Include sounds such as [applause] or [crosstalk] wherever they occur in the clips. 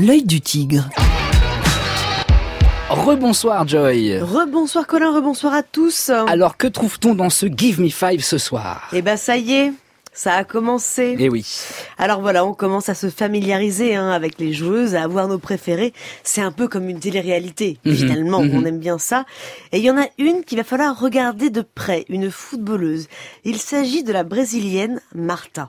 L'œil du tigre. Rebonsoir Joy. Rebonsoir Colin, rebonsoir à tous. Alors que trouve-t-on dans ce Give Me Five ce soir? Eh ben ça y est, ça a commencé. Eh oui. Alors voilà, on commence à se familiariser hein, avec les joueuses, à avoir nos préférés. C'est un peu comme une télé-réalité, Mhm, finalement, mhm. on aime bien ça. Et il y en a une qu'il va falloir regarder de près, une footballeuse. Il s'agit de la brésilienne Marta.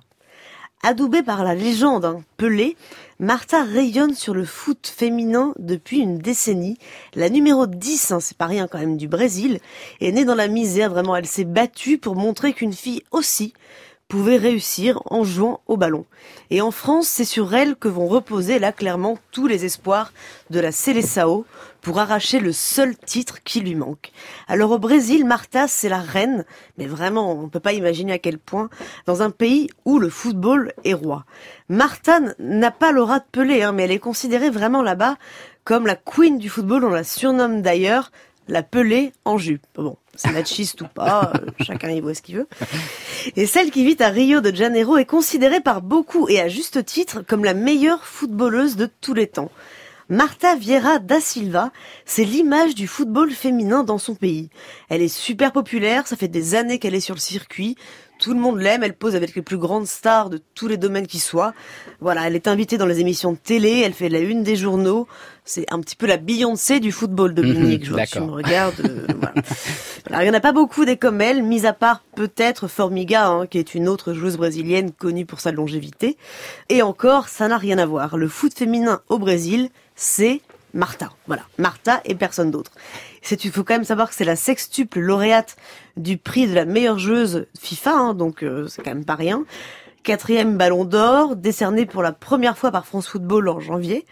Adoubée par la légende hein, Pelé, Marta rayonne sur le foot féminin depuis une décennie. La numéro 10, hein, c'est pas rien quand même, du Brésil, est née dans la misère, vraiment. Elle s'est battue pour montrer qu'une fille aussi pouvait réussir en jouant au ballon. Et en France, c'est sur elle que vont reposer là clairement tous les espoirs de la Seleção pour arracher le seul titre qui lui manque. Alors au Brésil, Marta, c'est la reine, mais vraiment, on ne peut pas imaginer à quel point, dans un pays où le football est roi. Marta n'a pas l'aura de Pelé, hein, mais elle est considérée vraiment là-bas comme la queen du football, on la surnomme d'ailleurs la Pelé en jupe. Bon, c'est machiste ou pas, euh, chacun y voit ce qu'il veut. Et celle qui vit à Rio de Janeiro est considérée par beaucoup, et à juste titre, comme la meilleure footballeuse de tous les temps. Marta Vieira da Silva, c'est l'image du football féminin dans son pays. Elle est super populaire, ça fait des années qu'elle est sur le circuit, tout le monde l'aime, elle pose avec les plus grandes stars de tous les domaines qui soient. Voilà, elle est invitée dans les émissions de télé, elle fait la une des journaux. C'est un petit peu la Beyoncé du football, Dominique. Mhm, Je vois que tu me regardes. euh, [laughs] voilà. Alors, il n'y en a pas beaucoup des comme elle, mis à part peut-être Formiga, hein, qui est une autre joueuse brésilienne connue pour sa longévité. Et encore, ça n'a rien à voir. Le foot féminin au Brésil, c'est Marta. Voilà, Marta et personne d'autre. C'est, il faut quand même savoir que c'est la sextuple lauréate du prix de la meilleure joueuse FIFA, hein, donc euh, c'est quand même pas rien. Quatrième ballon d'or, décerné pour la première fois par France Football en janvier.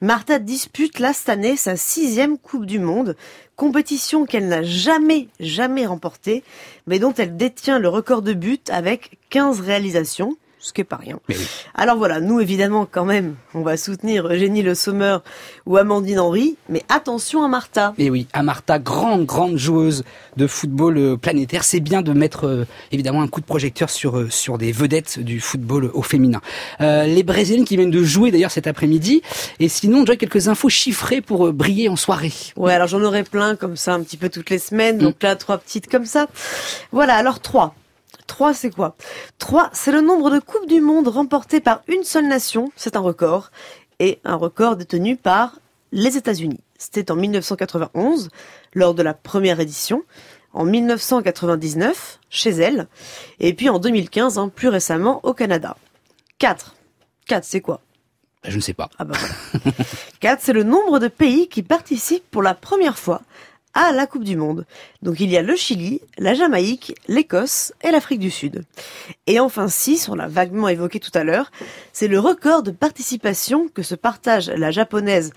Marta dispute là cette année sa sixième Coupe du Monde, compétition qu'elle n'a jamais, jamais remportée, mais dont elle détient le record de buts avec 15 réalisations, ce qui est pas rien. Oui. Alors voilà, nous évidemment quand même, on va soutenir Eugénie Le Sommer ou Amandine Henry, mais attention à Martha. Et oui, Amarta, grande, grande joueuse de football euh, planétaire. C'est bien de mettre euh, évidemment un coup de projecteur sur euh, sur des vedettes du football au féminin. Euh, les Brésiliennes qui viennent de jouer d'ailleurs cet après-midi. Et sinon, j'ai quelques infos chiffrées pour briller en soirée. Ouais, alors j'en aurai plein comme ça un petit peu toutes les semaines, donc là trois petites comme ça. Voilà, alors trois. Trois, c'est quoi? Trois, c'est le nombre de Coupes du Monde remportées par une seule nation, c'est un record, et un record détenu par les États-Unis. C'était en 1991, lors de la première édition, en 1999, chez elle, et puis en 2015, hein, plus récemment, au Canada. Quatre. Quatre, c'est quoi? Bah, Je ne sais pas. ah bah voilà. 4, c'est le nombre de pays qui participent pour la première fois à la Coupe du Monde. Donc il y a le Chili, la Jamaïque, l'Écosse et l'Afrique du Sud. Et enfin 6, on l'a vaguement évoqué tout à l'heure, c'est le record de participation que se partagent la japonaise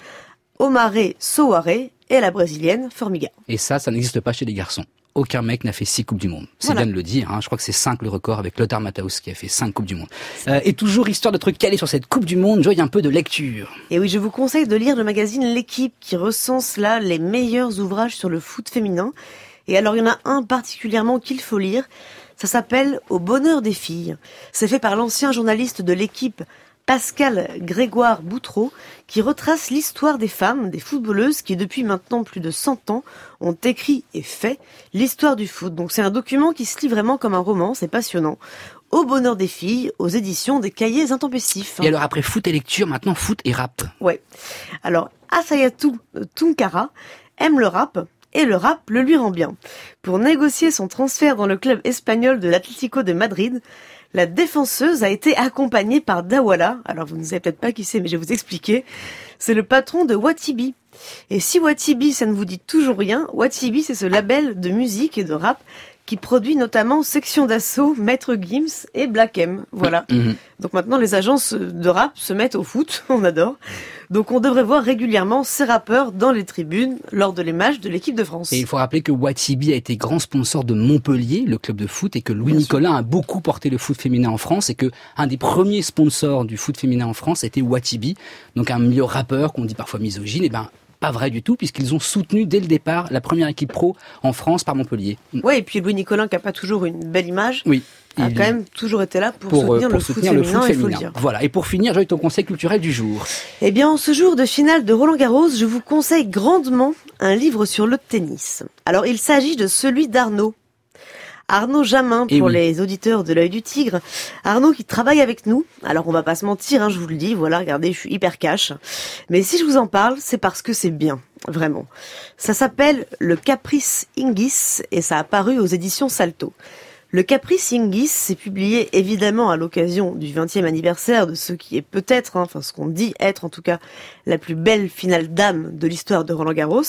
Omare Soware et la brésilienne Formiga. Et ça, ça n'existe pas chez les garçons. Aucun mec n'a fait six Coupes du Monde. C'est Voilà. bien de le dire. Hein. Je crois que c'est cinq le record avec Lothar Matthaus qui a fait cinq Coupes du Monde. Euh, et toujours histoire d'être calé sur cette Coupe du Monde, Joy, un peu de lecture. Et oui, je vous conseille de lire le magazine L'équipe qui recense là les meilleurs ouvrages sur le foot féminin. Et alors, il y en a un particulièrement qu'il faut lire. Ça s'appelle Au bonheur des filles. C'est fait par l'ancien journaliste de l'équipe Pascal Grégoire Boutreau, qui retrace l'histoire des femmes, des footballeuses qui depuis maintenant plus de 100 ans ont écrit et fait l'histoire du foot. Donc c'est un document qui se lit vraiment comme un roman, c'est passionnant. Au bonheur des filles, aux éditions des cahiers intempestifs. Et alors après foot et lecture, maintenant foot et rap. Ouais. Alors, Asayatu Tunkara aime le rap et le rap le lui rend bien. Pour négocier son transfert dans le club espagnol de l'Atlético de Madrid, la défenseuse a été accompagnée par Dawala. Alors, vous ne savez peut-être pas qui c'est, mais je vais vous expliquer. C'est le patron de Watibi. Et si Watibi, ça ne vous dit toujours rien, Watibi, c'est ce label de musique et de rap qui produit notamment Section d'Assaut, Maître Gims et Black M. Voilà. Mhm. Donc maintenant, les agences de rap se mettent au foot, [laughs] on adore. Donc on devrait voir régulièrement ces rappeurs dans les tribunes lors de les matchs de l'équipe de France. Et il faut rappeler que Watibi a été grand sponsor de Montpellier, le club de foot, et que Louis Bien Nicolas a beaucoup porté le foot féminin en France, et que un des premiers sponsors du foot féminin en France était Watibi, donc un milieu rappeur qu'on dit parfois misogyne, et ben pas vrai du tout, puisqu'ils ont soutenu dès le départ la première équipe pro en France par Montpellier. Ouais, et puis Louis Nicolin qui a pas toujours une belle image. Oui. a quand même toujours été là pour, soutenir, le, foot féminin, il faut le dire. Voilà. Et pour finir, j'ai ton conseil culturel du jour. Eh bien, en ce jour de finale de Roland Garros, je vous conseille grandement un livre sur le tennis. Alors, il s'agit de celui d'Arnaud Arnaud Jamin eh pour les auditeurs de l'œil du tigre. Arnaud qui travaille avec nous. Alors on va pas se mentir, hein, je vous le dis, voilà, regardez, je suis hyper cash. Mais si je vous en parle, c'est parce que c'est bien, vraiment. Ça s'appelle Le Caprice Ingis et ça a paru aux éditions Salto. Le Caprice Ingis s'est publié évidemment à l'occasion du 20e anniversaire de ce qui est peut-être, hein, enfin ce qu'on dit être en tout cas, la plus belle finale d'âme de l'histoire de Roland Garros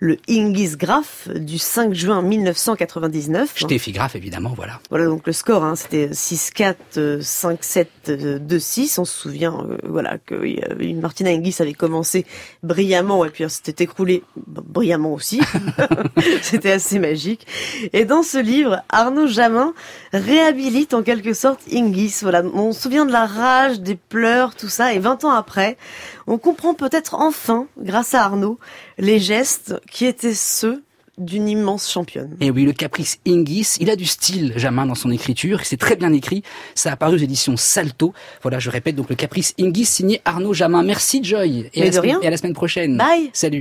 le Ingis Graph du 5 juin 1999. Graph, évidemment, voilà. Voilà, donc le score, hein, c'était 6-4, 5-7, 2-6. On se souvient, euh, voilà, que euh, Martina Hingis avait commencé brillamment, et puis s'était écroulé brillamment aussi. [laughs] c'était assez magique. Et dans ce livre, Arnaud Jamin réhabilite en quelque sorte Ingis. Voilà, on se souvient de la rage, des pleurs, tout ça, et 20 ans après, on comprend peut-être enfin, grâce à Arnaud, les gestes qui étaient ceux d'une immense championne. Et oui, le caprice Ingis, il a du style, Jamin, dans son écriture. C'est très bien écrit. Ça a paru aux éditions Salto. Voilà, je répète, donc le caprice Ingis signé Arnaud Jamin. Merci, Joy. Et, à, et à la semaine prochaine. Bye. Salut.